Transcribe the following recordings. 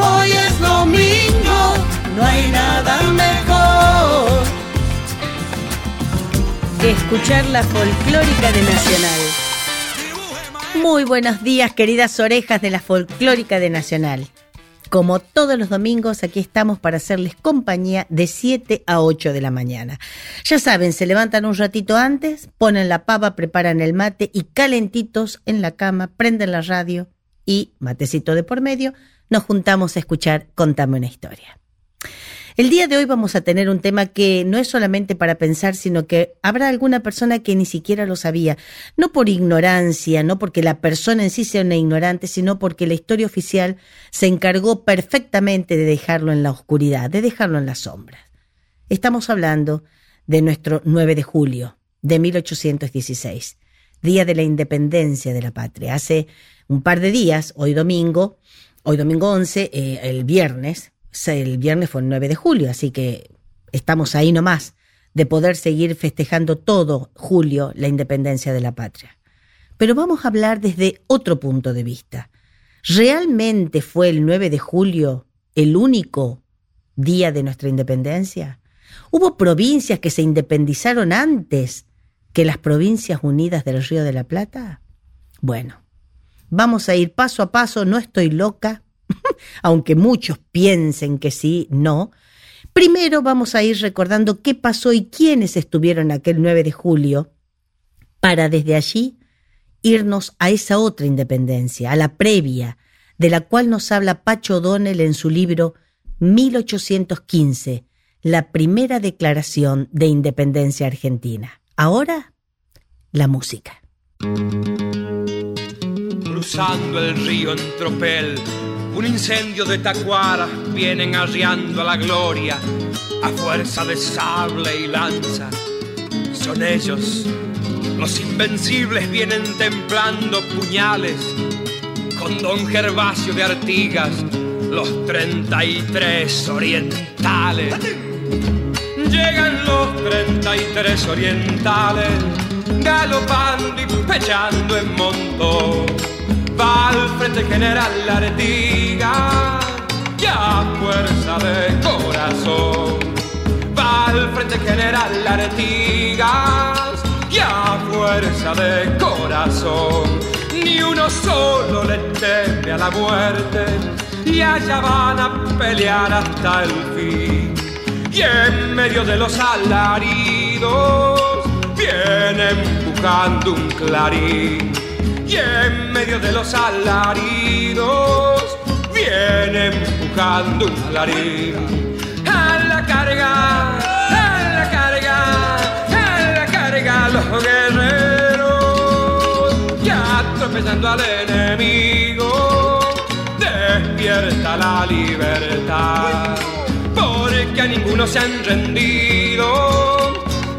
hoy es domingo. No hay nada mejor. que escuchar la folclórica de Nacional. Muy buenos días, queridas orejas de la folclórica de Nacional. Como todos los domingos, aquí estamos para hacerles compañía de 7 a 8 de la mañana. Ya saben, se levantan un ratito antes, ponen la pava, preparan el mate y calentitos en la cama, prenden la radio y, matecito de por medio, nos juntamos a escuchar Contame una historia. El día de hoy vamos a tener un tema que no es solamente para pensar, sino que habrá alguna persona que ni siquiera lo sabía, no por ignorancia, no porque la persona en sí sea una ignorante, sino porque la historia oficial se encargó perfectamente de dejarlo en la oscuridad, de dejarlo en las sombras. Estamos hablando de nuestro 9 de julio de 1816, día de la independencia de la patria. Hace un par de días, hoy domingo, hoy domingo 11, eh, el viernes, el viernes fue el 9 de julio, así que estamos ahí nomás de poder seguir festejando todo julio la independencia de la patria. Pero vamos a hablar desde otro punto de vista. ¿Realmente fue el 9 de julio el único día de nuestra independencia? ¿Hubo provincias que se independizaron antes que las provincias unidas del Río de la Plata? Bueno, vamos a ir paso a paso, no estoy loca, aunque muchos piensen que sí, no. Primero vamos a ir recordando qué pasó y quiénes estuvieron aquel 9 de julio, para desde allí irnos a esa otra independencia, a la previa, de la cual nos habla Pacho O'Donnell en su libro 1815, la primera declaración de independencia argentina. Ahora, la música. Cruzando el río en tropel, un incendio de tacuara vienen arriando a la gloria a fuerza de sable y lanza. Son ellos, los invencibles vienen templando puñales con don Gervasio de Artigas, los 33 orientales. Llegan los 33 orientales, galopando y pechando en montón. Va al frente general Artigas, ya a fuerza de corazón. Va al frente general Artigas, ya a fuerza de corazón. Ni uno solo le teme a la muerte, y allá van a pelear hasta el fin. Y en medio de los alaridos viene empujando un clarín. Y en medio de los alaridos viene empujando un clarín. A la carga, a la carga, a la carga los guerreros. Ya tropezando al enemigo, despierta la libertad porque a ninguno se han rendido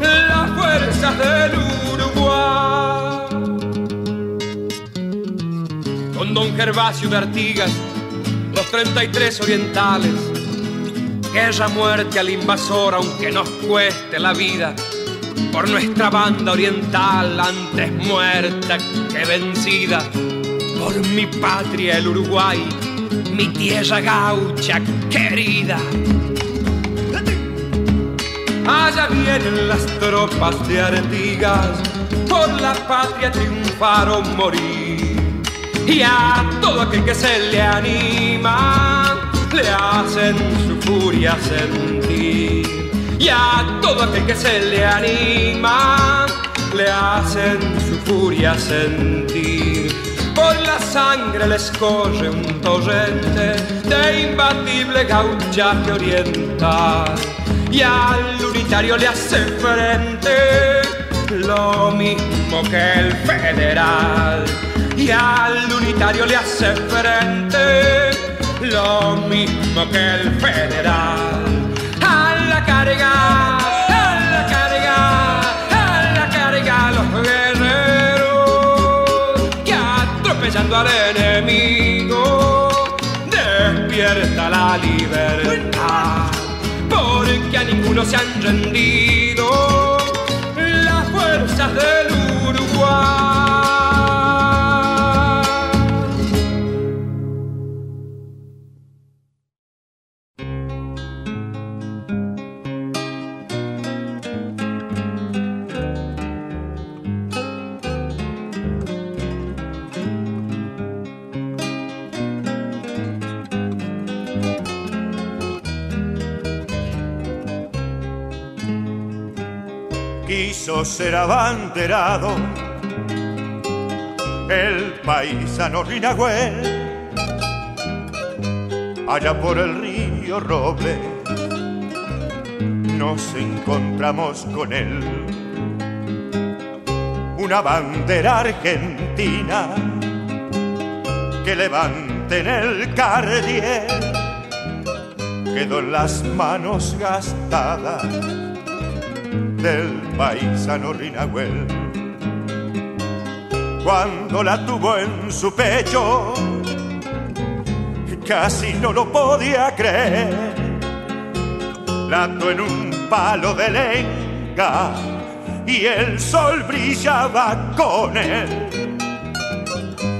las fuerzas del Uruguay. Don Gervasio de Artigas, los 33 orientales, guerra, muerte al invasor, aunque nos cueste la vida. Por nuestra banda oriental, antes muerta que vencida, por mi patria el Uruguay, mi tierra gaucha querida. Allá vienen las tropas de Artigas, por la patria triunfar o morir. Y a todo aquel que se le anima, le hacen su furia sentir. Y a todo aquel que se le anima, le hacen su furia sentir. Por la sangre les corre un torrente de imbatible gauchaje oriental y al unitario le hace frente lo mismo que el federal y al unitario le hace frente lo mismo que el federal. A la carga, a la carga, a la carga los guerreros que atropellando al enemigo despierta la libertad. Porque a ninguno se han rendido las fuerzas del Uruguay. Quiso ser abanderado el paisano Rinagüel allá por el río Roble nos encontramos con él. Una bandera argentina que levante en el cardiel quedó en las manos gastadas del paisano Rinagüel. Cuando la tuvo en su pecho, casi no lo podía creer. La en un palo de lenga y el sol brillaba con él.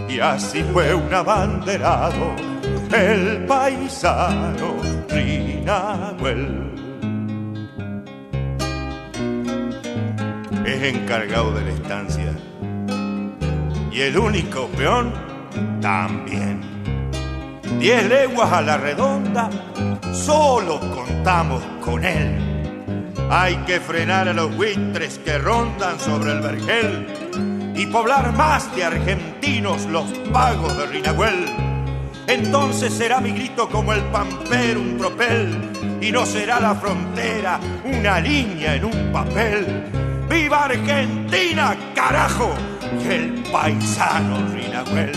Y así fue un abanderado, el paisano Rinagüel. Encargado de la estancia. Y el único peón también. Diez leguas a la redonda, solo contamos con él. Hay que frenar a los buitres que rondan sobre el vergel y poblar más de argentinos los pagos de Rinagüel. Entonces será mi grito como el pampero un tropel y no será la frontera una línea en un papel ¡Viva Argentina, carajo! Y el paisano Rinagüel.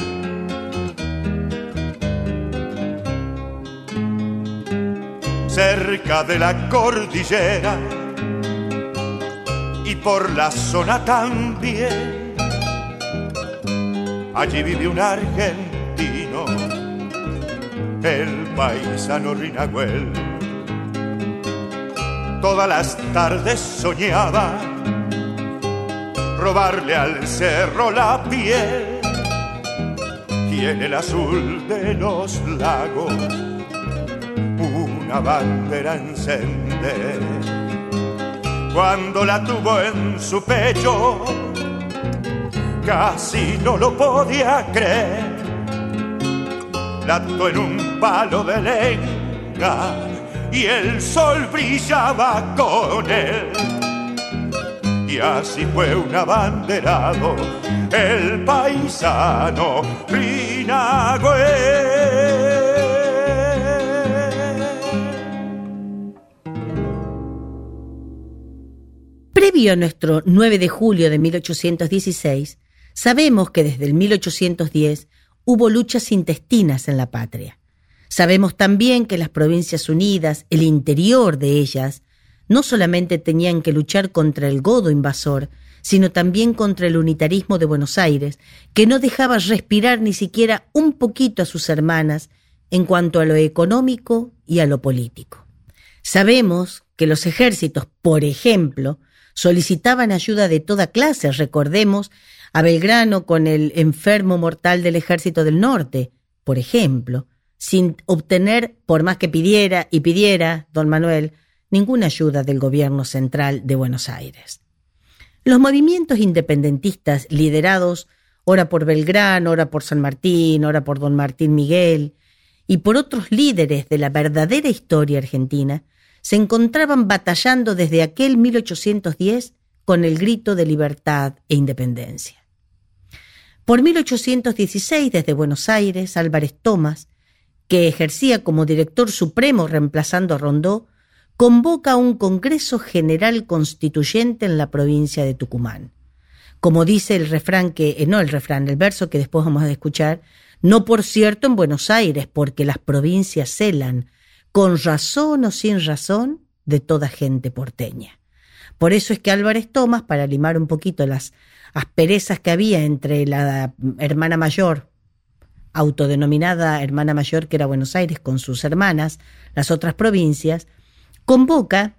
Cerca de la cordillera y por la zona también, allí vive un argentino, el paisano Rinagüel. Todas las tardes soñaba robarle al cerro la piel y en el azul de los lagos una bandera encender. Cuando la tuvo en su pecho, casi no lo podía creer. La ató en un palo de lenga y el sol brillaba con él y así fue un abanderado, el paisano Rinagüe. Previo a nuestro 9 de julio de 1816, sabemos que desde el 1810 hubo luchas intestinas en la patria. Sabemos también que las Provincias Unidas, el interior de ellas, no solamente tenían que luchar contra el godo invasor, sino también contra el unitarismo de Buenos Aires, que no dejaba respirar ni siquiera un poquito a sus hermanas en cuanto a lo económico y a lo político. Sabemos que los ejércitos, por ejemplo, solicitaban ayuda de toda clase. Recordemos a Belgrano con el enfermo mortal del ejército del norte, por ejemplo, sin obtener, por más que pidiera y pidiera, don Manuel, ninguna ayuda del gobierno central de Buenos Aires. Los movimientos independentistas liderados ora por Belgrano, ora por San Martín, ora por don Martín Miguel, y por otros líderes de la verdadera historia argentina, se encontraban batallando desde aquel 1810 con el grito de libertad e independencia. Por 1816, desde Buenos Aires, Álvarez Tomás, que ejercía como director supremo reemplazando a Rondó, convoca un Congreso General Constituyente en la provincia de Tucumán. Como dice el refrán que, eh, no el refrán, el verso que después vamos a escuchar, No por cierto en Buenos Aires, porque las provincias celan, con razón o sin razón, de toda gente porteña. Por eso es que Álvarez Tomás, para limar un poquito las asperezas que había entre la hermana mayor, autodenominada hermana mayor que era Buenos Aires, con sus hermanas, las otras provincias, convoca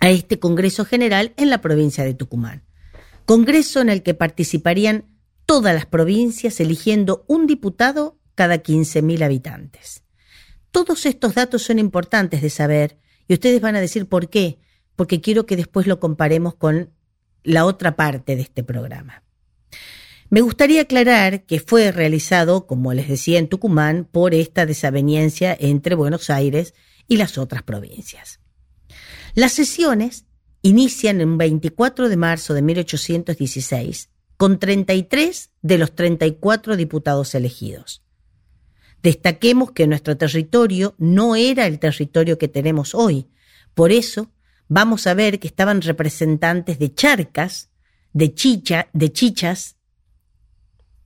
a este Congreso General en la provincia de Tucumán. Congreso en el que participarían todas las provincias eligiendo un diputado cada 15.000 habitantes. Todos estos datos son importantes de saber y ustedes van a decir por qué, porque quiero que después lo comparemos con la otra parte de este programa. Me gustaría aclarar que fue realizado, como les decía, en Tucumán por esta desaveniencia entre Buenos Aires y las otras provincias. Las sesiones inician en 24 de marzo de 1816 con 33 de los 34 diputados elegidos. Destaquemos que nuestro territorio no era el territorio que tenemos hoy, por eso vamos a ver que estaban representantes de charcas, de chicha, de chichas,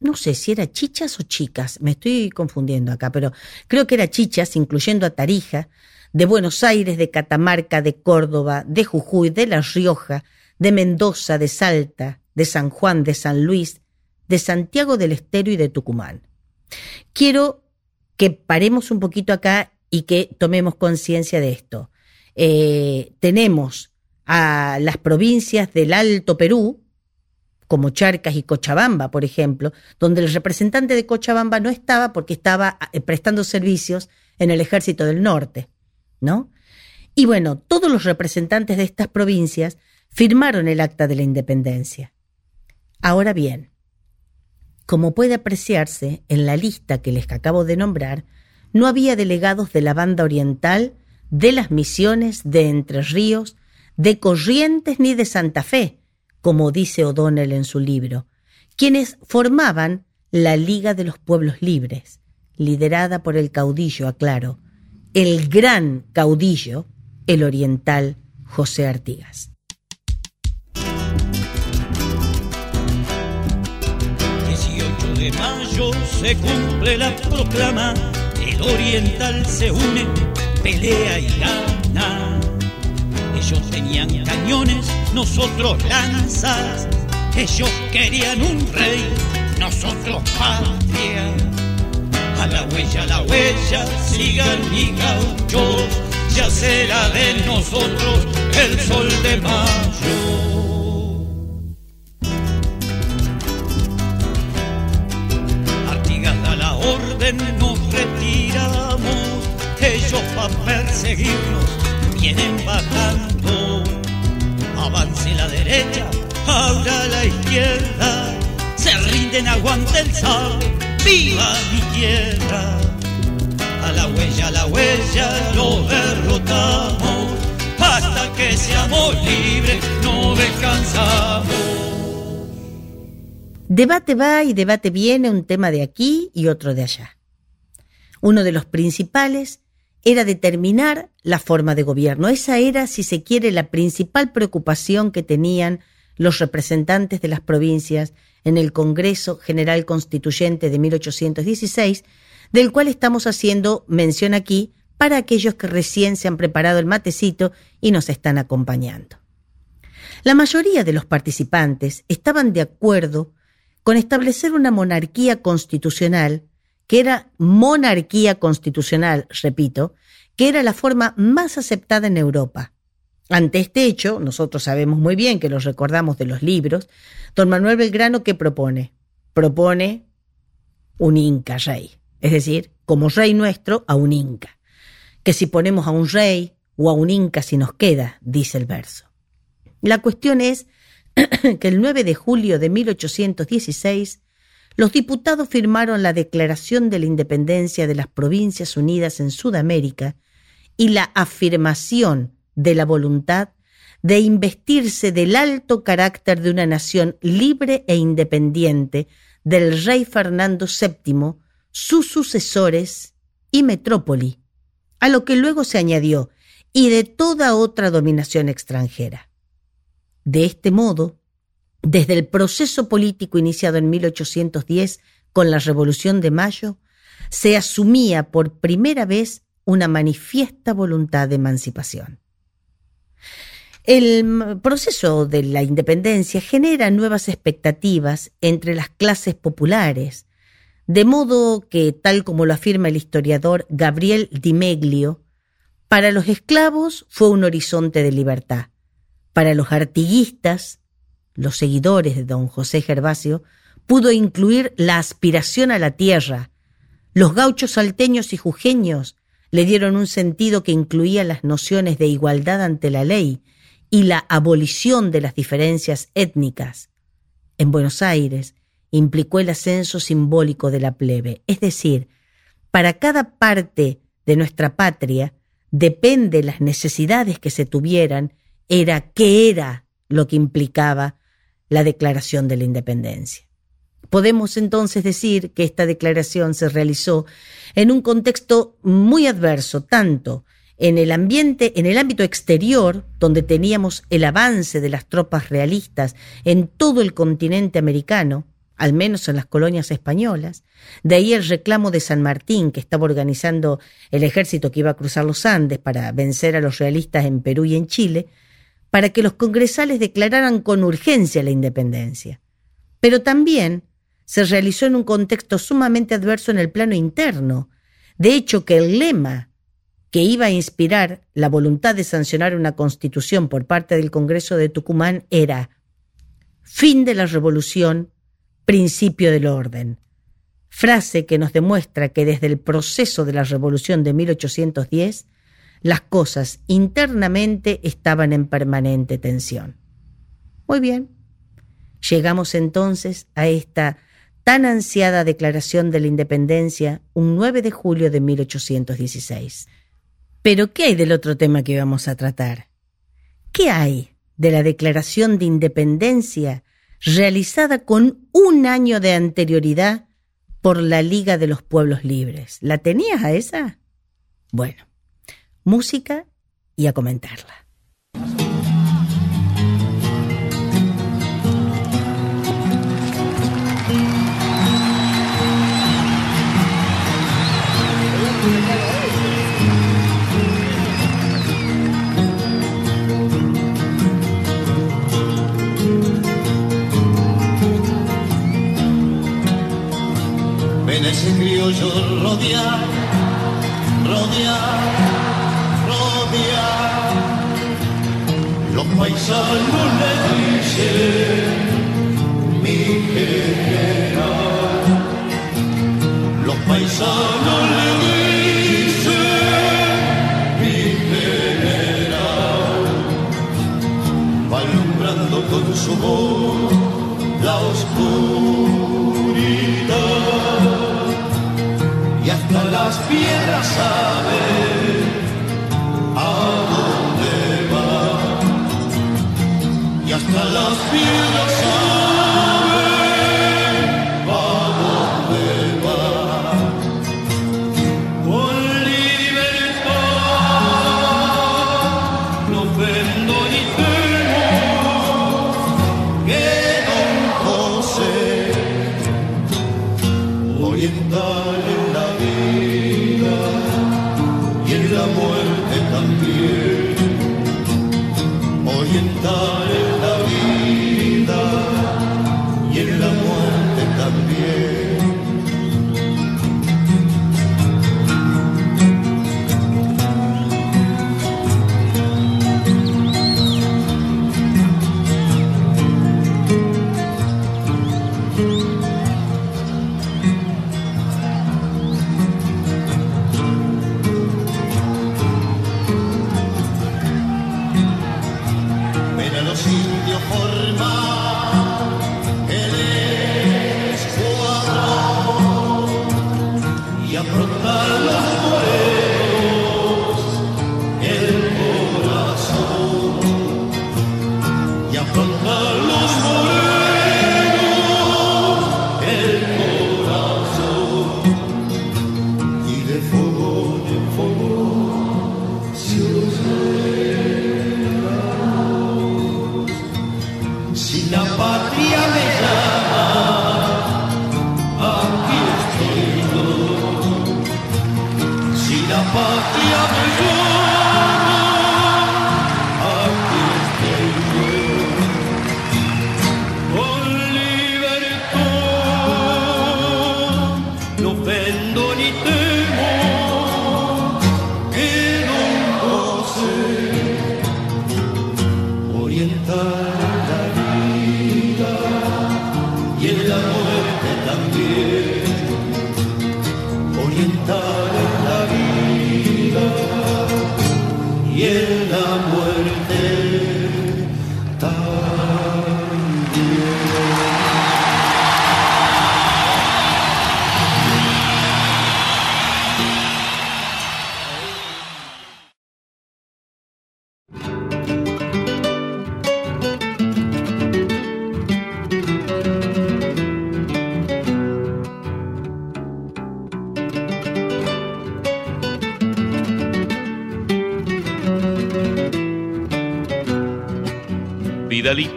no sé si era chichas o chicas, me estoy confundiendo acá, pero creo que era chichas, incluyendo a Tarija, de Buenos Aires, de Catamarca, de Córdoba, de Jujuy, de La Rioja, de Mendoza, de Salta, de San Juan, de San Luis, de Santiago del Estero y de Tucumán. Quiero que paremos un poquito acá y que tomemos conciencia de esto. Eh, tenemos a las provincias del Alto Perú, como Charcas y Cochabamba, por ejemplo, donde el representante de Cochabamba no estaba porque estaba eh, prestando servicios en el ejército del norte, ¿no? Y bueno, todos los representantes de estas provincias firmaron el acta de la independencia. Ahora bien, como puede apreciarse en la lista que les acabo de nombrar, no había delegados de la banda oriental de las misiones de Entre Ríos, de Corrientes ni de Santa Fe, como dice O'Donnell en su libro, quienes formaban la Liga de los Pueblos Libres, liderada por el caudillo, aclaro, el gran caudillo, el oriental José Artigas. 18 de mayo se cumple la proclama, el oriental se une pelea y gana. Ellos tenían cañones, nosotros lanzas. Ellos querían un rey, nosotros patria. La huella, la huella, sigan mi gauchos. Ya será de nosotros el sol de mayo. Artigas da la orden, nos retiramos ellos para perseguirnos vienen bajando. Avance la derecha, ahora la izquierda. Se rinden, aguanta el sal, viva mi tierra. A la huella, a la huella, lo derrotamos. Hasta que seamos libres, no descansamos. Debate va y debate viene un tema de aquí y otro de allá. Uno de los principales era determinar la forma de gobierno. Esa era, si se quiere, la principal preocupación que tenían los representantes de las provincias en el Congreso General Constituyente de 1816, del cual estamos haciendo mención aquí para aquellos que recién se han preparado el matecito y nos están acompañando. La mayoría de los participantes estaban de acuerdo con establecer una monarquía constitucional que era monarquía constitucional, repito, que era la forma más aceptada en Europa. Ante este hecho, nosotros sabemos muy bien que los recordamos de los libros, don Manuel Belgrano, ¿qué propone? Propone un inca rey, es decir, como rey nuestro, a un inca. Que si ponemos a un rey o a un inca si nos queda, dice el verso. La cuestión es que el 9 de julio de 1816 los diputados firmaron la Declaración de la Independencia de las Provincias Unidas en Sudamérica y la afirmación de la voluntad de investirse del alto carácter de una nación libre e independiente del rey Fernando VII, sus sucesores y metrópoli, a lo que luego se añadió, y de toda otra dominación extranjera. De este modo, desde el proceso político iniciado en 1810 con la Revolución de Mayo, se asumía por primera vez una manifiesta voluntad de emancipación. El proceso de la independencia genera nuevas expectativas entre las clases populares, de modo que, tal como lo afirma el historiador Gabriel Di Meglio, para los esclavos fue un horizonte de libertad. Para los artiguistas, los seguidores de don José Gervasio, pudo incluir la aspiración a la tierra. Los gauchos salteños y jujeños le dieron un sentido que incluía las nociones de igualdad ante la ley y la abolición de las diferencias étnicas. En Buenos Aires implicó el ascenso simbólico de la plebe, es decir, para cada parte de nuestra patria depende las necesidades que se tuvieran, era qué era lo que implicaba la declaración de la independencia. Podemos entonces decir que esta declaración se realizó en un contexto muy adverso, tanto en el ambiente, en el ámbito exterior, donde teníamos el avance de las tropas realistas en todo el continente americano, al menos en las colonias españolas. De ahí el reclamo de San Martín, que estaba organizando el ejército que iba a cruzar los Andes para vencer a los realistas en Perú y en Chile, para que los congresales declararan con urgencia la independencia. Pero también se realizó en un contexto sumamente adverso en el plano interno. De hecho, que el lema que iba a inspirar la voluntad de sancionar una constitución por parte del Congreso de Tucumán era fin de la revolución, principio del orden. Frase que nos demuestra que desde el proceso de la revolución de 1810 las cosas internamente estaban en permanente tensión. Muy bien. Llegamos entonces a esta tan ansiada declaración de la independencia un 9 de julio de 1816. Pero ¿qué hay del otro tema que vamos a tratar? ¿Qué hay de la declaración de independencia realizada con un año de anterioridad por la Liga de los Pueblos Libres. ¿La tenías a esa? Bueno, música y a comentarla. Ese criollo rodear, rodear, rodear. Los paisanos le dicen mi general. Los paisanos le dicen hasta las piedras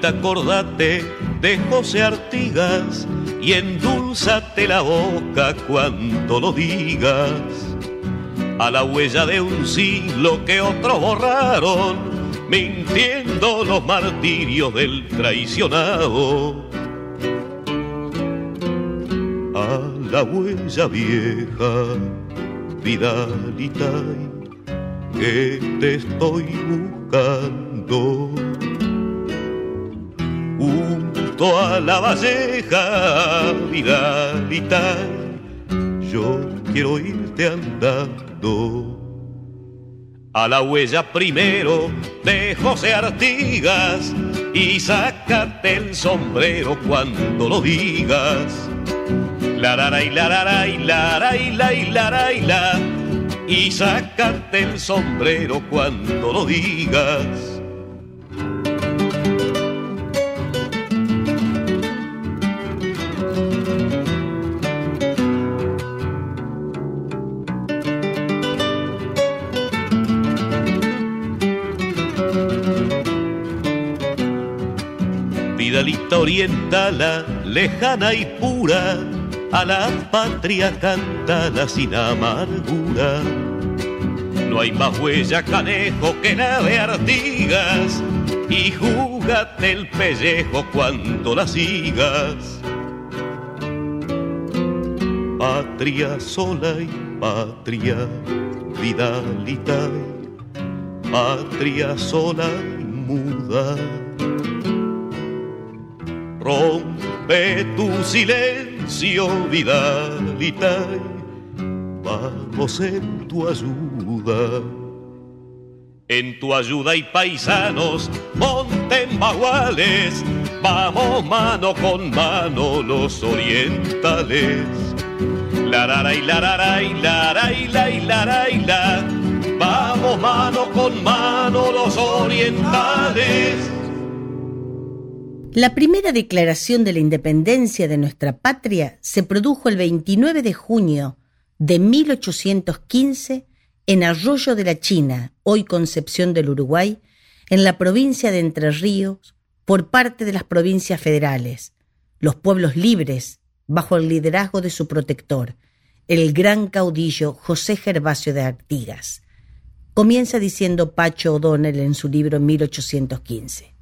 Acordate de José Artigas y endulzate la boca cuando lo digas. A la huella de un siglo que otros borraron, mintiendo los martirios del traicionado. A la huella vieja, Vidalita, que te estoy buscando junto a la valleja, Vidalita, yo quiero irte andando. A la huella primero de José Artigas y sácate el sombrero cuando lo digas. La la y la la y la la la la y la y sácate el sombrero cuando lo digas. Vidalita orientala, lejana y pura, a la patria cántala sin amargura. No hay más huella canejo que la de Artigas, y júgate el pellejo cuando la sigas. Patria sola y patria, Vidalita, patria sola y muda. Rompe tu silencio, Vidalita, vamos en tu ayuda. En tu ayuda hay paisanos, monten baguales, vamos mano con mano los orientales. La la la y la la la y la la y la y la la y la, vamos mano con mano los orientales. La primera declaración de la independencia de nuestra patria se produjo el 29 de junio de 1815 en Arroyo de la China, hoy Concepción del Uruguay, en la provincia de Entre Ríos, por parte de las provincias federales, los pueblos libres, bajo el liderazgo de su protector, el gran caudillo José Gervasio de Artigas. Comienza diciendo Pacho O'Donnell en su libro 1815.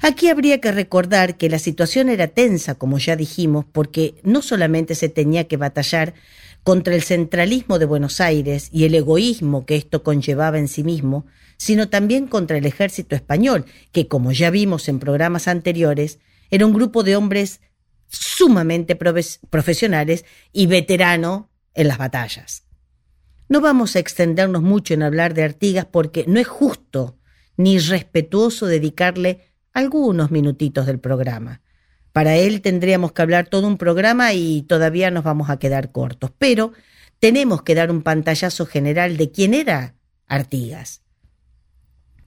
Aquí habría que recordar que la situación era tensa, como ya dijimos, porque no solamente se tenía que batallar contra el centralismo de Buenos Aires y el egoísmo que esto conllevaba en sí mismo, sino también contra el ejército español, que, como ya vimos en programas anteriores, era un grupo de hombres sumamente profesionales y veterano en las batallas. No vamos a extendernos mucho en hablar de Artigas porque no es justo ni respetuoso dedicarle algunos minutitos del programa. Para él tendríamos que hablar todo un programa y todavía nos vamos a quedar cortos, pero tenemos que dar un pantallazo general de quién era Artigas.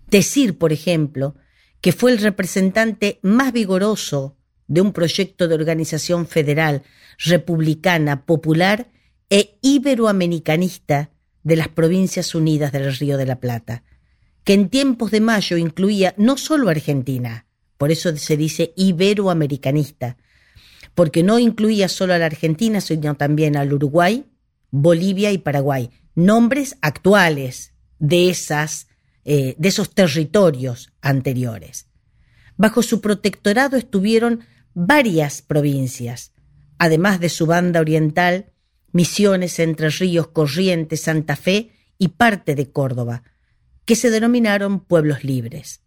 Decir, por ejemplo, que fue el representante más vigoroso de un proyecto de organización federal, republicana, popular e iberoamericanista de las Provincias Unidas del Río de la Plata, que en tiempos de mayo incluía no solo Argentina, por eso se dice iberoamericanista, porque no incluía solo a la Argentina, sino también al Uruguay, Bolivia y Paraguay, nombres actuales de, esas, eh, de esos territorios anteriores. Bajo su protectorado estuvieron varias provincias, además de su banda oriental, Misiones, Entre Ríos, Corrientes, Santa Fe y parte de Córdoba, que se denominaron pueblos libres.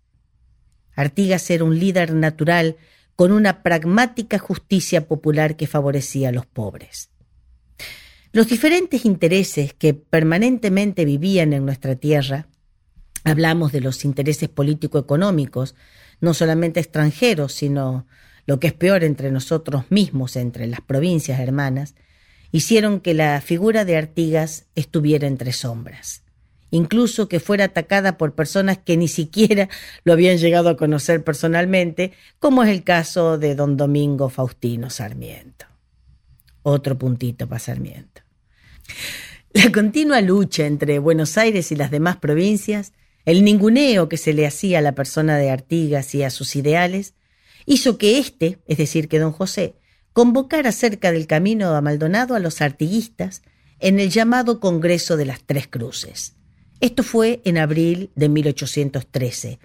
Artigas era un líder natural con una pragmática justicia popular que favorecía a los pobres. Los diferentes intereses que permanentemente vivían en nuestra tierra, hablamos de los intereses político-económicos, no solamente extranjeros, sino lo que es peor entre nosotros mismos, entre las provincias hermanas, hicieron que la figura de Artigas estuviera entre sombras incluso que fuera atacada por personas que ni siquiera lo habían llegado a conocer personalmente, como es el caso de don Domingo Faustino Sarmiento. Otro puntito para Sarmiento. La continua lucha entre Buenos Aires y las demás provincias, el ninguneo que se le hacía a la persona de Artigas y a sus ideales, hizo que éste, es decir, que don José, convocara cerca del camino a Maldonado a los artiguistas en el llamado Congreso de las Tres Cruces. Esto fue en abril de 1813.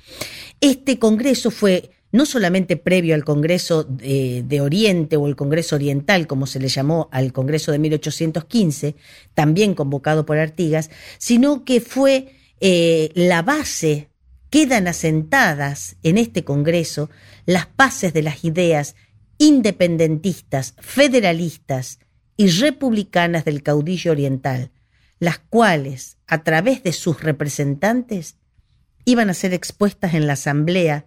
Este Congreso fue no solamente previo al Congreso de, Oriente o el Congreso Oriental, como se le llamó al Congreso de 1815, también convocado por Artigas, sino que fue eh, la base, quedan asentadas en este Congreso las bases de las ideas independentistas, federalistas y republicanas del caudillo oriental, las cuales, a través de sus representantes, iban a ser expuestas en la asamblea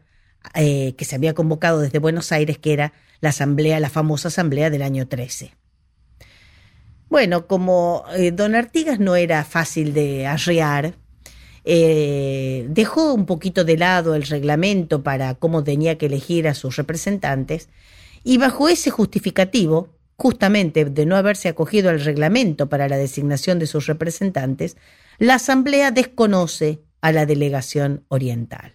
eh, que se había convocado desde Buenos Aires, que era la asamblea, la famosa asamblea del año 13. Bueno, como eh, don Artigas no era fácil de arrear, eh, dejó un poquito de lado el reglamento para cómo tenía que elegir a sus representantes y bajo ese justificativo justamente de no haberse acogido al reglamento para la designación de sus representantes, la Asamblea desconoce a la delegación oriental.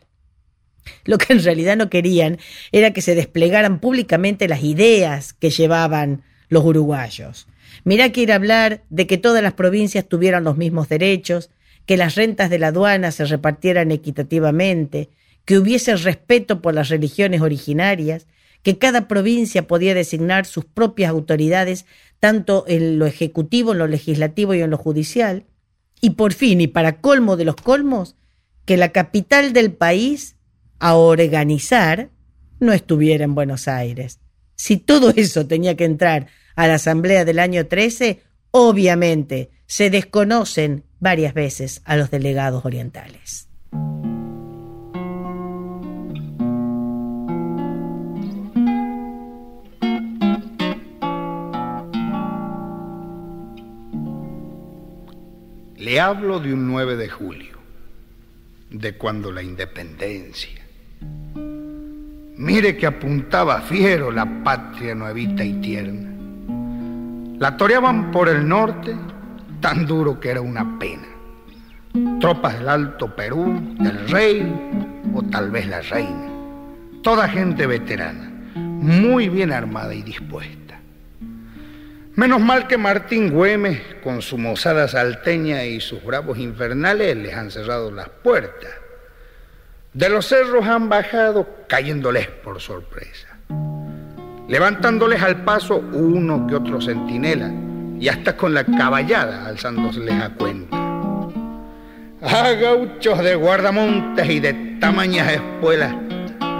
Lo que en realidad no querían era que se desplegaran públicamente las ideas que llevaban los uruguayos. Mirá que ir a hablar de que todas las provincias tuvieran los mismos derechos, que las rentas de la aduana se repartieran equitativamente, que hubiese respeto por las religiones originarias, que cada provincia podía designar sus propias autoridades, tanto en lo ejecutivo, en lo legislativo y en lo judicial, y por fin, y para colmo de los colmos, que la capital del país, a organizar, no estuviera en Buenos Aires. Si todo eso tenía que entrar a la Asamblea del año 13, obviamente se desconocen varias veces a los delegados orientales. Le hablo de un 9 de julio, de cuando la independencia. Mire que apuntaba fiero la patria nuevita y tierna. La toreaban por el norte, tan duro que era una pena. Tropas del Alto Perú, del rey o tal vez la reina. Toda gente veterana, muy bien armada y dispuesta. Menos mal que Martín Güemes, con su mozada salteña y sus bravos infernales, les han cerrado las puertas. De los cerros han bajado cayéndoles por sorpresa, levantándoles al paso uno que otro centinela y hasta con la caballada alzándoseles a cuenta. A gauchos de guardamontes y de tamañas espuelas,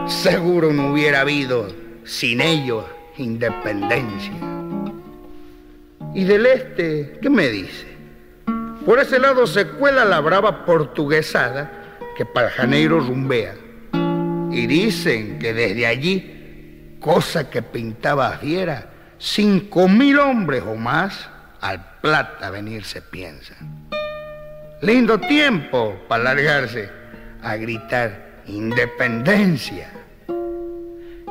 seguro no hubiera habido sin ellos independencia. Y del este, ¿qué me dice? Por ese lado se cuela la brava portuguesada que para Janeiro rumbea. Y dicen que desde allí, cosa que pintaba fiera, cinco mil hombres o más al plata venirse piensan. Lindo tiempo para largarse a gritar independencia.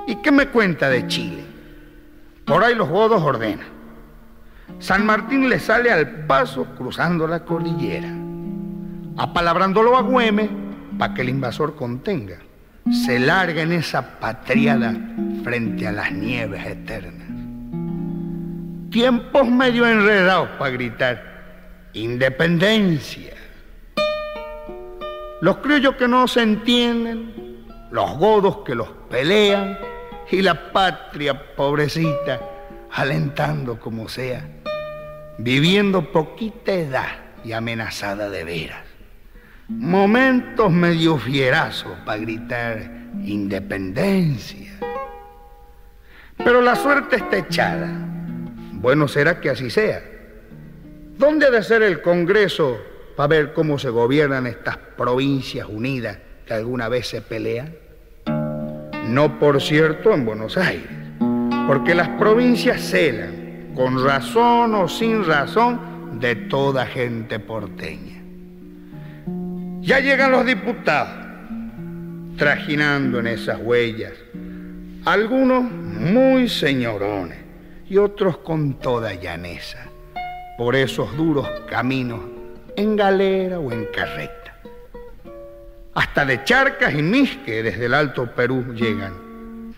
¿Y qué me cuenta de Chile? Por ahí los godos ordenan. San Martín le sale al paso cruzando la cordillera, apalabrándolo a Güeme para que el invasor contenga. Se larga en esa patriada frente a las nieves eternas. Tiempos medio enredados para gritar independencia. Los criollos que no se entienden, los godos que los pelean y la patria pobrecita alentando como sea, viviendo poquita edad y amenazada de veras. Momentos medio fierazos para gritar independencia. Pero la suerte está echada. Bueno será que así sea. ¿Dónde ha de ser el Congreso para ver cómo se gobiernan estas provincias unidas que alguna vez se pelean? No, por cierto, en Buenos Aires, porque las provincias celan, con razón o sin razón, de toda gente porteña. Ya llegan los diputados, trajinando en esas huellas, algunos muy señorones y otros con toda llaneza, por esos duros caminos en galera o en carreta. Hasta de charcas y misque desde el Alto Perú llegan.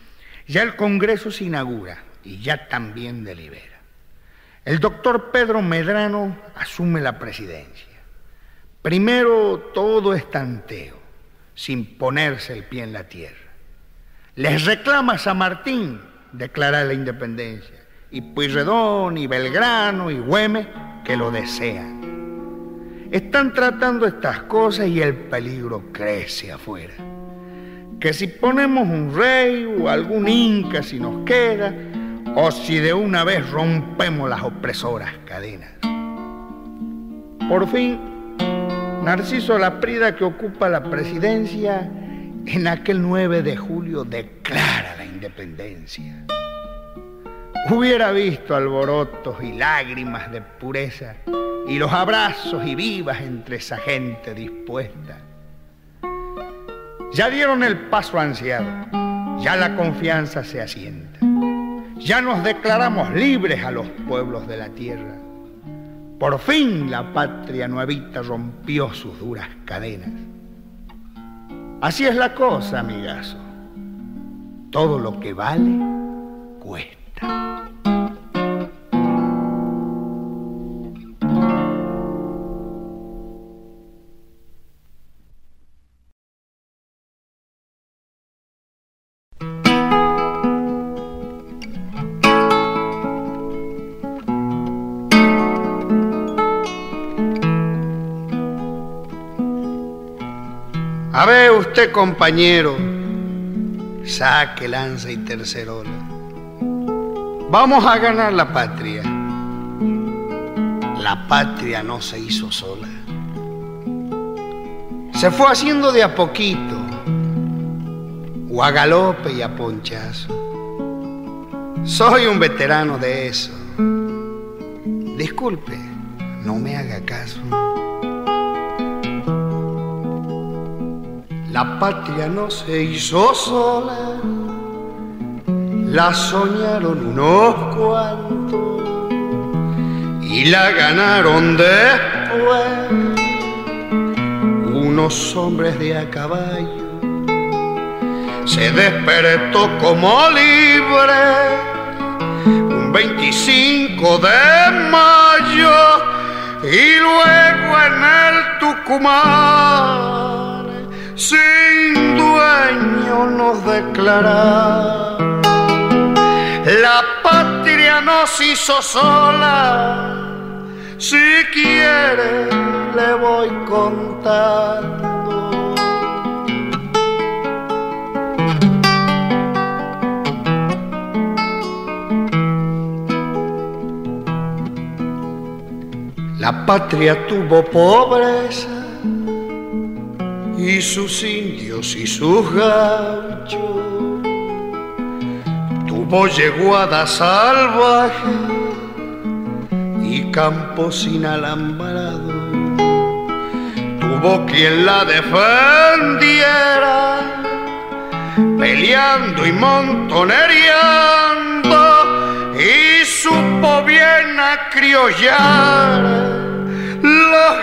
Ya el Congreso se inaugura y ya también delibera. El doctor Pedro Medrano asume la presidencia. Primero todo es tanteo, sin ponerse el pie en la tierra. Les reclama San Martín declarar la independencia, y Pueyrredón, y Belgrano, y Güemes, que lo desean. Están tratando estas cosas y el peligro crece afuera. Que si ponemos un rey o algún inca si nos queda, o si de una vez rompemos las opresoras cadenas. Por fin, Narciso Laprida, que ocupa la presidencia, en aquel 9 de julio declara la independencia. Hubiera visto alborotos y lágrimas de pureza y los abrazos y vivas entre esa gente dispuesta. Ya dieron el paso ansiado, ya la confianza se asienta, ya nos declaramos libres a los pueblos de la tierra. Por fin la patria nuevita rompió sus duras cadenas. Así es la cosa, amigazo. Todo lo que vale cuesta. Ver usted, compañero, saque, lanza y tercerola. Vamos a ganar la patria. La patria no se hizo sola. Se fue haciendo de a poquito, o a galope y a ponchazo. Soy un veterano de eso. Disculpe, no me haga caso. La patria no se hizo sola, la soñaron unos cuantos y la ganaron después unos hombres de a caballo. Se despertó como libre un 25 de mayo y luego en el Tucumán sin dueño nos declara. La patria nos hizo sola, si quiere le voy contando. La patria tuvo pobreza y sus indios y sus gauchos. Tuvo yeguada salvaje y campos sin alambrado. Tuvo quien la defendiera, peleando y montonereando, y supo bien acriollar los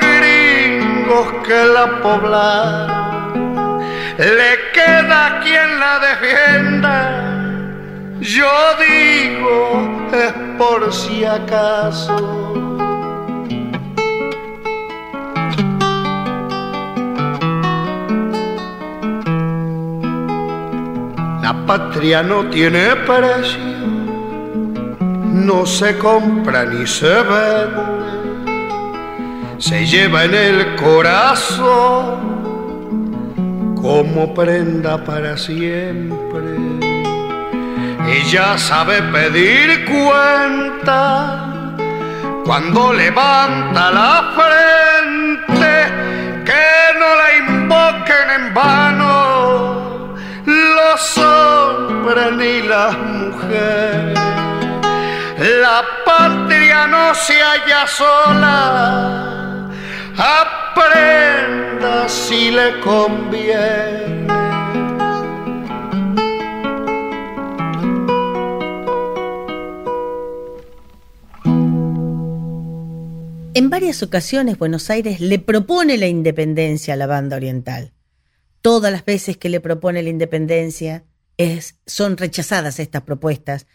que la poblaron. Le queda quien la defienda. Yo digo, es por si acaso. La patria no tiene precio, no se compra ni se vende se lleva en el corazón como prenda para siempre. Ella sabe pedir cuenta cuando levanta la frente, que no la invoquen en vano los hombres ni las mujeres. La patria no se halla sola, aprenda si le conviene. En varias ocasiones Buenos Aires le propone la independencia a la banda oriental. Todas las veces que le propone la independencia son rechazadas estas propuestas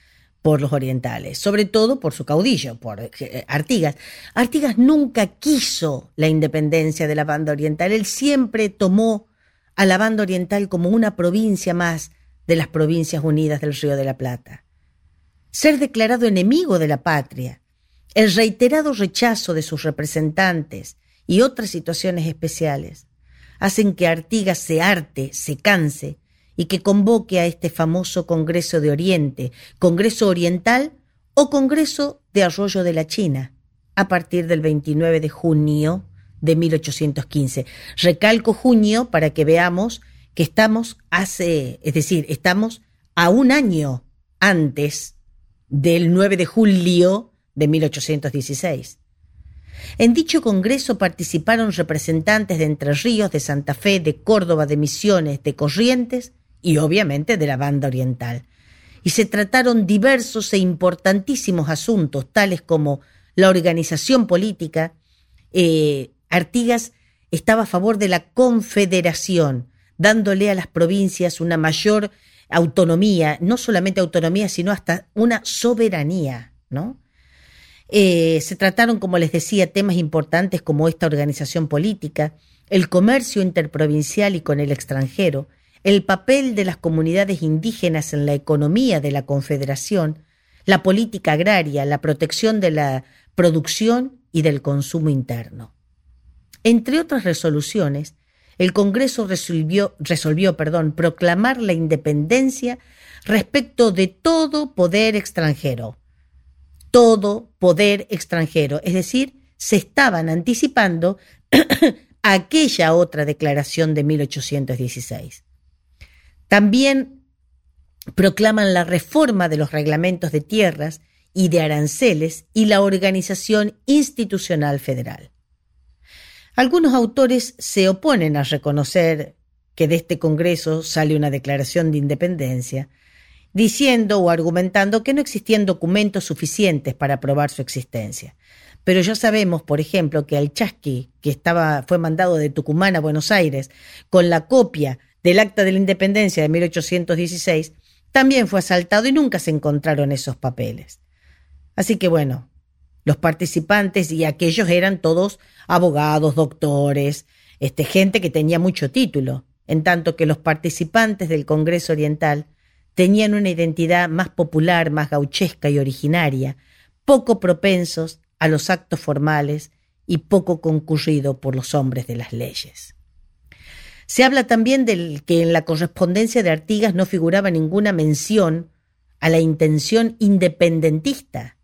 por los orientales, sobre todo por su caudillo, por eh, Artigas. Artigas nunca quiso la independencia de la banda oriental, él siempre tomó a la banda oriental como una provincia más de las provincias unidas del Río de la Plata. Ser declarado enemigo de la patria, el reiterado rechazo de sus representantes y otras situaciones especiales hacen que Artigas se arte, se canse y que convoque a este famoso Congreso de Oriente, Congreso Oriental o Congreso de Arroyo de la China, a partir del 29 de junio de 1815. Recalco junio para que veamos que estamos hace, es decir, estamos a un año antes del 9 de julio de 1816. En dicho congreso participaron representantes de Entre Ríos, de Santa Fe, de Córdoba, de Misiones, de Corrientes y obviamente de la banda oriental. Y se trataron diversos e importantísimos asuntos, tales como la organización política. Eh, Artigas estaba a favor de la confederación, dándole a las provincias una mayor autonomía, no solamente autonomía, sino hasta una soberanía, ¿no? Eh, se trataron, como les decía, temas importantes como esta organización política, el comercio interprovincial y con el extranjero, el papel de las comunidades indígenas en la economía de la Confederación, la política agraria, la protección de la producción y del consumo interno. Entre otras resoluciones, el Congreso resolvió, perdón, proclamar la independencia respecto de todo poder extranjero, todo poder extranjero. Es decir, se estaban anticipando aquella otra declaración de 1816. También proclaman la reforma de los reglamentos de tierras y de aranceles y la organización institucional federal. Algunos autores se oponen a reconocer que de este Congreso sale una declaración de independencia, diciendo o argumentando que no existían documentos suficientes para probar su existencia. Pero ya sabemos, por ejemplo, que el chasqui, que estaba, fue mandado de Tucumán a Buenos Aires con la copia del Acta de la Independencia de 1816, también fue asaltado y nunca se encontraron esos papeles. Así que bueno, los participantes y aquellos eran todos abogados, doctores, este, gente que tenía mucho título, en tanto que los participantes del Congreso Oriental tenían una identidad más popular, más gauchesca y originaria, poco propensos a los actos formales y poco concurrido por los hombres de las leyes. Se habla también del que en la correspondencia de Artigas no figuraba ninguna mención a la intención independentista,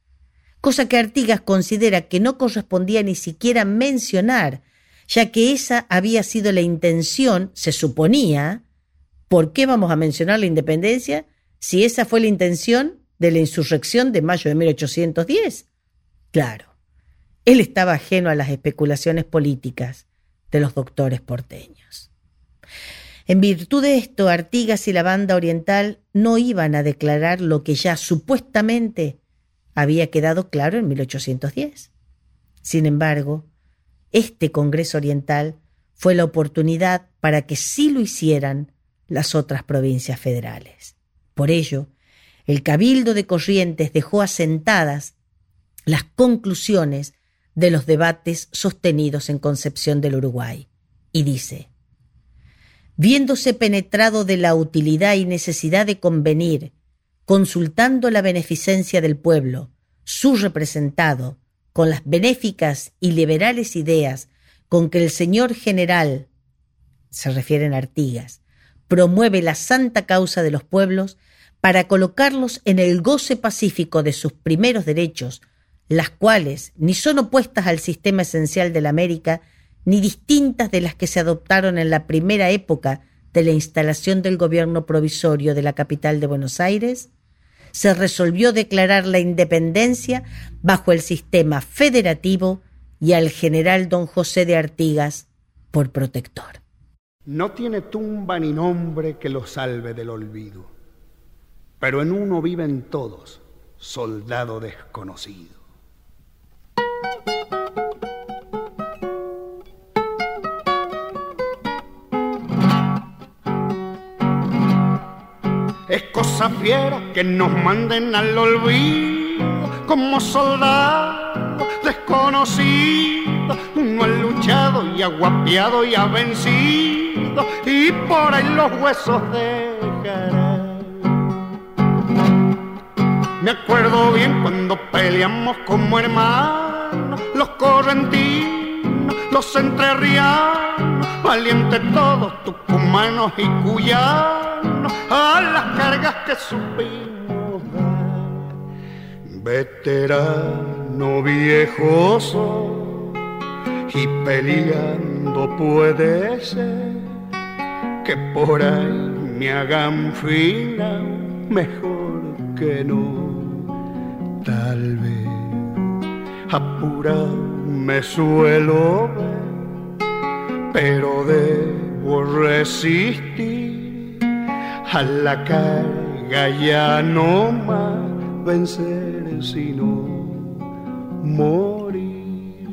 cosa que Artigas considera que no correspondía ni siquiera mencionar, ya que esa había sido la intención, se suponía, ¿Por qué vamos a mencionar la independencia si esa fue la intención de la insurrección de mayo de 1810? Claro, él estaba ajeno a las especulaciones políticas de los doctores porteños. En virtud de esto, Artigas y la banda oriental no iban a declarar lo que ya supuestamente había quedado claro en 1810. Sin embargo, este Congreso Oriental fue la oportunidad para que sí lo hicieran las otras provincias federales. Por ello, el Cabildo de Corrientes dejó asentadas las conclusiones de los debates sostenidos en Concepción del Uruguay y dice, viéndose penetrado de la utilidad y necesidad de convenir, consultando la beneficencia del pueblo, su representado, con las benéficas y liberales ideas con que el señor general, se refieren a Artigas, promueve la santa causa de los pueblos para colocarlos en el goce pacífico de sus primeros derechos, las cuales ni son opuestas al sistema esencial de la América, ni distintas de las que se adoptaron en la primera época de la instalación del gobierno provisorio de la capital de Buenos Aires, se resolvió declarar la independencia bajo el sistema federativo y al general don José de Artigas por protector. No tiene tumba ni nombre que lo salve del olvido, pero en uno viven todos, soldado desconocido. Es cosa fiera que nos manden al olvido como soldados desconocidos. Uno ha luchado y ha guapiado y ha vencido y por ahí los huesos dejará. Me acuerdo bien cuando peleamos como hermanos, los correntinos, los entrerrianos, valientes todos, tucumanos y cuyanos, a las cargas que supimos dar. Veterano viejoso y peleando puede ser que por ahí me hagan fina mejor que no. Tal vez apurado me suelo ver, pero debo resistir a la carga ya no más vencer sino morir.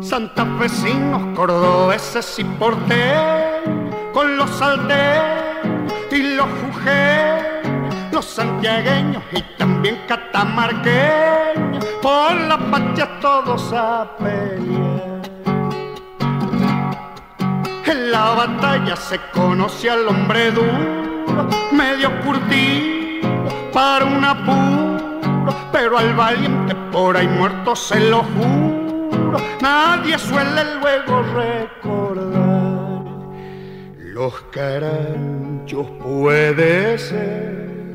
Santafesinos, cordobeses y porteños, con los salteños y los jujeños, los santiagueños y también catamarqueños, por la patria todos a. En la batalla se conoce al hombre duro, medio curtido para un apuro, pero al valiente por ahí muerto se lo juro, nadie suele luego recordar. Los caranchos puede ser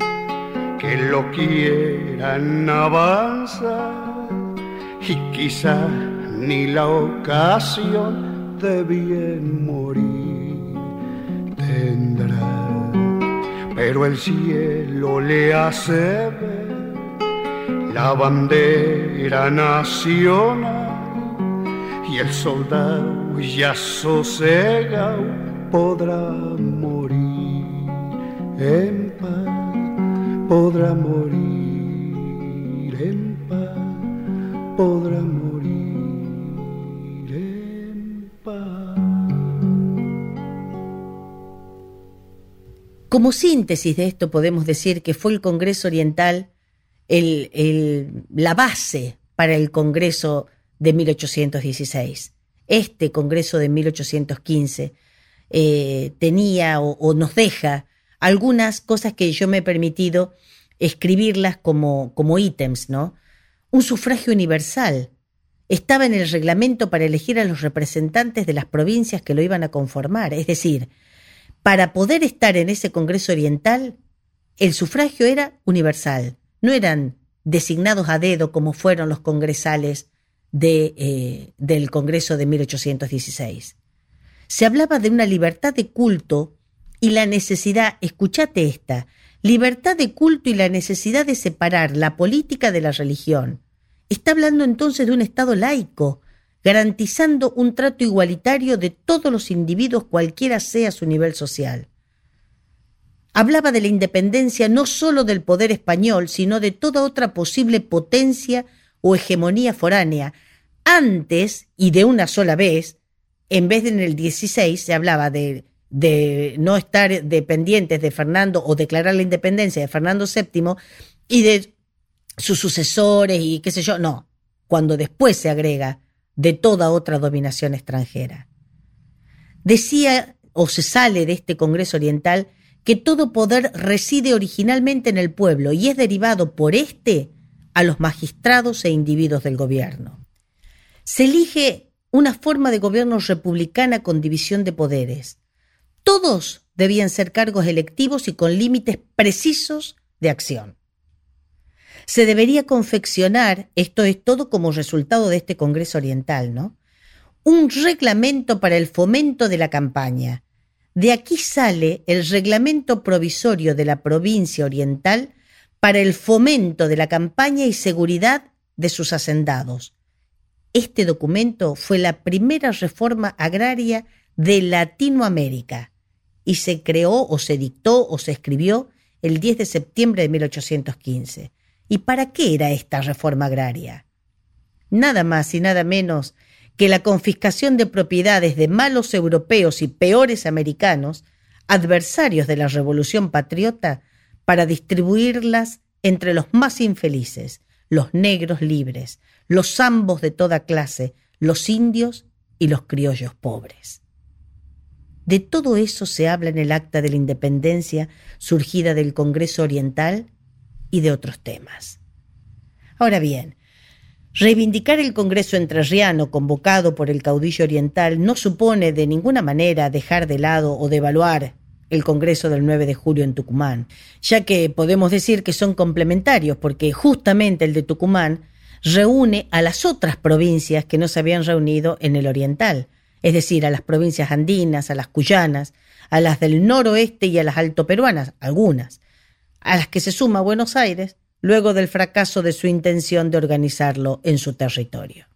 que lo quieran avanzar y quizá ni la ocasión de bien morir tendrá, pero el cielo le hace ver la bandera nacional y el soldado ya sosegado podrá morir en paz, podrá morir en paz, podrá morir Como síntesis de esto podemos decir que fue el Congreso Oriental la base para el Congreso de 1816. Este Congreso de 1815 eh, tenía o, o nos deja algunas cosas que yo me he permitido escribirlas como, como ítems, ¿no? Un sufragio universal. Estaba en el reglamento para elegir a los representantes de las provincias que lo iban a conformar. Es decir, para poder estar en ese Congreso Oriental, el sufragio era universal. No eran designados a dedo como fueron los congresales de, eh, del Congreso de 1816. Se hablaba de una libertad de culto y la necesidad, escuchate esta, libertad de culto y la necesidad de separar la política de la religión. Está hablando entonces de un Estado laico, garantizando un trato igualitario de todos los individuos cualquiera sea su nivel social. Hablaba de la independencia no sólo del poder español, sino de toda otra posible potencia o hegemonía foránea. Antes, y de una sola vez, en vez de en el 16 se hablaba de, de no estar dependientes de Fernando o declarar la independencia de Fernando VII y de sus sucesores y qué sé yo, no, cuando después se agrega de toda otra dominación extranjera. decía o se sale de este Congreso Oriental que todo poder reside originalmente en el pueblo y es derivado por éste a los magistrados e individuos del gobierno. Se elige una forma de gobierno republicana con división de poderes. Todos debían ser cargos electivos y con límites precisos de acción. Se debería confeccionar, esto es todo como resultado de este Congreso Oriental, ¿no? Un reglamento para el fomento de la campaña, de aquí sale el reglamento provisorio de la provincia oriental para el fomento de la campaña y seguridad de sus hacendados. Este documento fue la primera reforma agraria de Latinoamérica y se creó o se dictó o se escribió el 10 de septiembre de 1815. ¿Y para qué era esta reforma agraria? Nada más y nada menos que la confiscación de propiedades de malos europeos y peores americanos, adversarios de la Revolución Patriota, para distribuirlas entre los más infelices, los negros libres, los zambos de toda clase, los indios y los criollos pobres. De todo eso se habla en el acta de la independencia surgida del Congreso Oriental y de otros temas. Ahora bien, Reivindicar el Congreso entrerriano convocado por el caudillo oriental no supone de ninguna manera dejar de lado o devaluar el Congreso del 9 de julio en Tucumán, ya que podemos decir que son complementarios porque justamente el de Tucumán reúne a las otras provincias que no se habían reunido en el oriental, es decir, a las provincias andinas, a las cuyanas, a las del noroeste y a las altoperuanas, algunas, a las que se suma Buenos Aires, luego del fracaso de su intención de organizarlo en su territorio.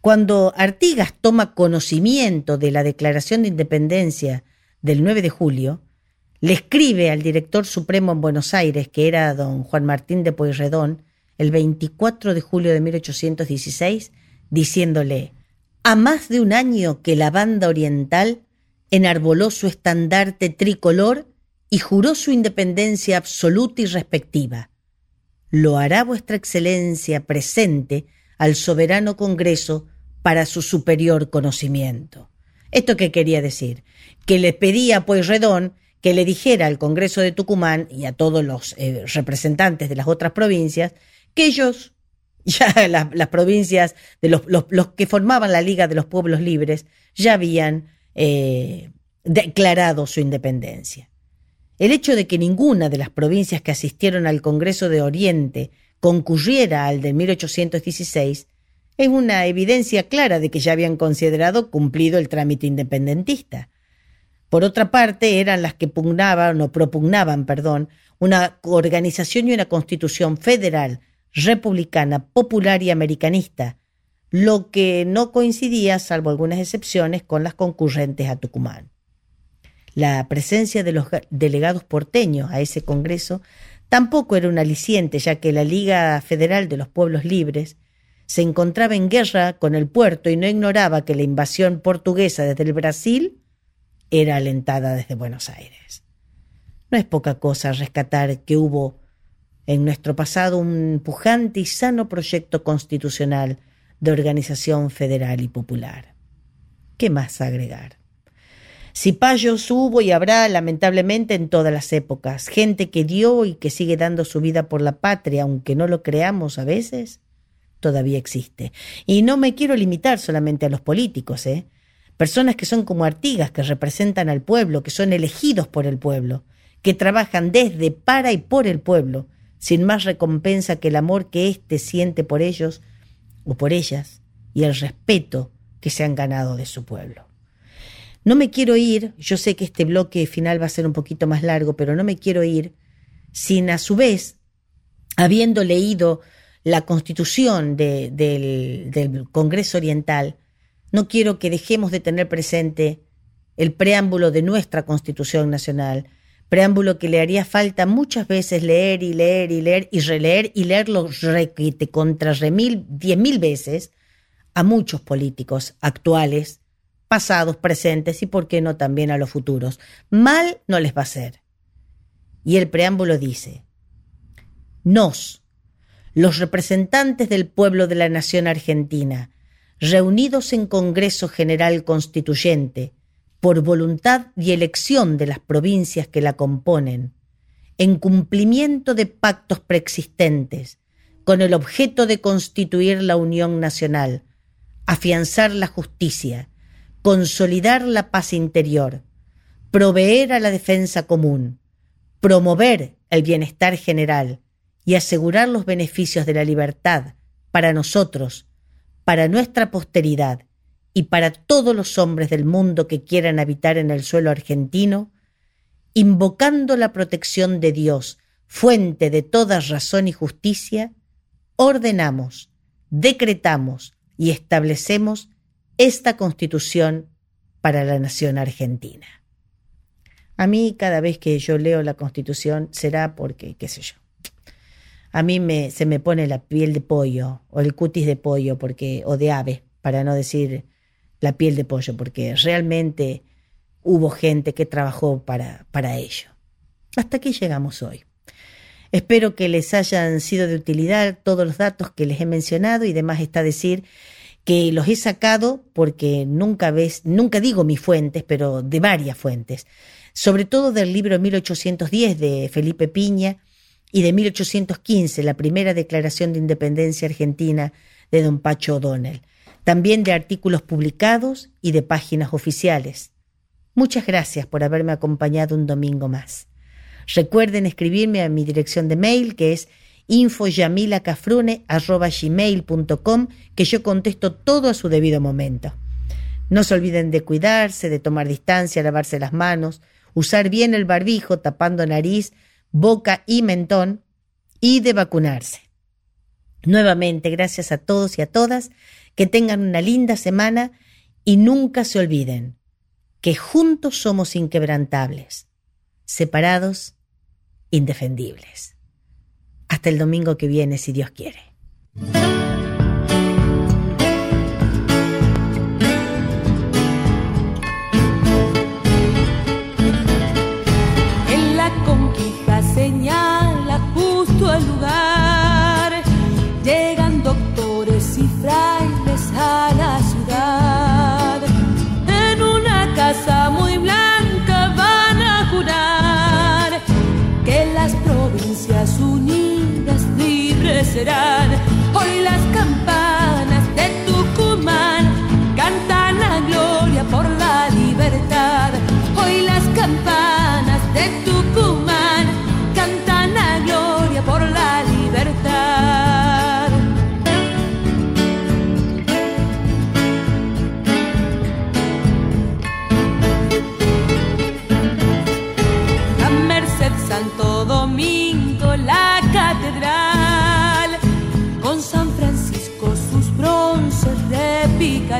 Cuando Artigas toma conocimiento de la Declaración de Independencia del 9 de julio, le escribe al director supremo en Buenos Aires, que era don Juan Martín de Pueyrredón, el 24 de julio de 1816, diciéndole, a más de un año que la banda oriental enarboló su estandarte tricolor y juró su independencia absoluta y respectiva, lo hará vuestra excelencia presente al soberano Congreso para su superior conocimiento. ¿Esto qué quería decir? Que le pedía a Pueyrredón que le dijera al Congreso de Tucumán y a todos los eh, representantes de las otras provincias que ellos, ya las, provincias de los, que formaban la Liga de los Pueblos Libres, ya habían eh, declarado su independencia. El hecho de que ninguna de las provincias que asistieron al Congreso de Oriente concurriera al de 1816 es una evidencia clara de que ya habían considerado cumplido el trámite independentista. Por otra parte, eran las que pugnaban o propugnaban, perdón, una organización y una constitución federal, republicana, popular y americanista, lo que no coincidía, salvo algunas excepciones, con las concurrentes a Tucumán. La presencia de los delegados porteños a ese Congreso tampoco era un aliciente, ya que la Liga Federal de los Pueblos Libres se encontraba en guerra con el puerto y no ignoraba que la invasión portuguesa desde el Brasil era alentada desde Buenos Aires. No es poca cosa rescatar que hubo en nuestro pasado un pujante y sano proyecto constitucional de organización federal y popular. ¿Qué más agregar? Cipayos hubo y habrá, lamentablemente, en todas las épocas. Gente que dio y que sigue dando su vida por la patria, aunque no lo creamos a veces, todavía existe. Y no me quiero limitar solamente a los políticos, ¿eh? Personas que son como Artigas, que representan al pueblo, que son elegidos por el pueblo, que trabajan desde, para y por el pueblo, sin más recompensa que el amor que éste siente por ellos o por ellas y el respeto que se han ganado de su pueblo. No me quiero ir, yo sé que este bloque final va a ser un poquito más largo, pero no me quiero ir sin a su vez, habiendo leído la constitución del, Congreso Oriental, no quiero que dejemos de tener presente el preámbulo de nuestra Constitución Nacional, preámbulo que le haría falta muchas veces leer y leer y leer y releer y leerlo contra remil, diez mil veces a muchos políticos actuales pasados, presentes y, por qué no, también a los futuros. Mal no les va a hacer. Y el preámbulo dice, nos, los representantes del pueblo de la nación argentina, reunidos en Congreso General Constituyente, por voluntad y elección de las provincias que la componen, en cumplimiento de pactos preexistentes, con el objeto de constituir la unión nacional, afianzar la justicia, consolidar la paz interior, proveer a la defensa común, promover el bienestar general y asegurar los beneficios de la libertad para nosotros, para nuestra posteridad y para todos los hombres del mundo que quieran habitar en el suelo argentino, invocando la protección de Dios, fuente de toda razón y justicia, ordenamos, decretamos y establecemos esta constitución para la nación argentina. A mí cada vez que yo leo la constitución será porque, qué sé yo, a mí me, se me pone la piel de pollo o el cutis de pollo porque, o de ave, para no decir la piel de pollo, porque realmente hubo gente que trabajó para, para ello. Hasta aquí llegamos hoy. Espero que les hayan sido de utilidad todos los datos que les he mencionado y demás está decir que los he sacado porque nunca ves, nunca digo mis fuentes, pero de varias fuentes, sobre todo del libro 1810 de Felipe Piña y de 1815, la primera declaración de independencia argentina de don Pacho O'Donnell, también de artículos publicados y de páginas oficiales. Muchas gracias por haberme acompañado un domingo más. Recuerden escribirme a mi dirección de mail que es infoyamilacafrune.com que yo contesto todo a su debido momento. No se olviden de cuidarse, de tomar distancia, lavarse las manos, usar bien el barbijo tapando nariz, boca y mentón y de vacunarse. Nuevamente, gracias a todos y a todas, que tengan una linda semana y nunca se olviden que juntos somos inquebrantables, separados, indefendibles. Hasta el domingo que viene, si Dios quiere. Libres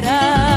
dará.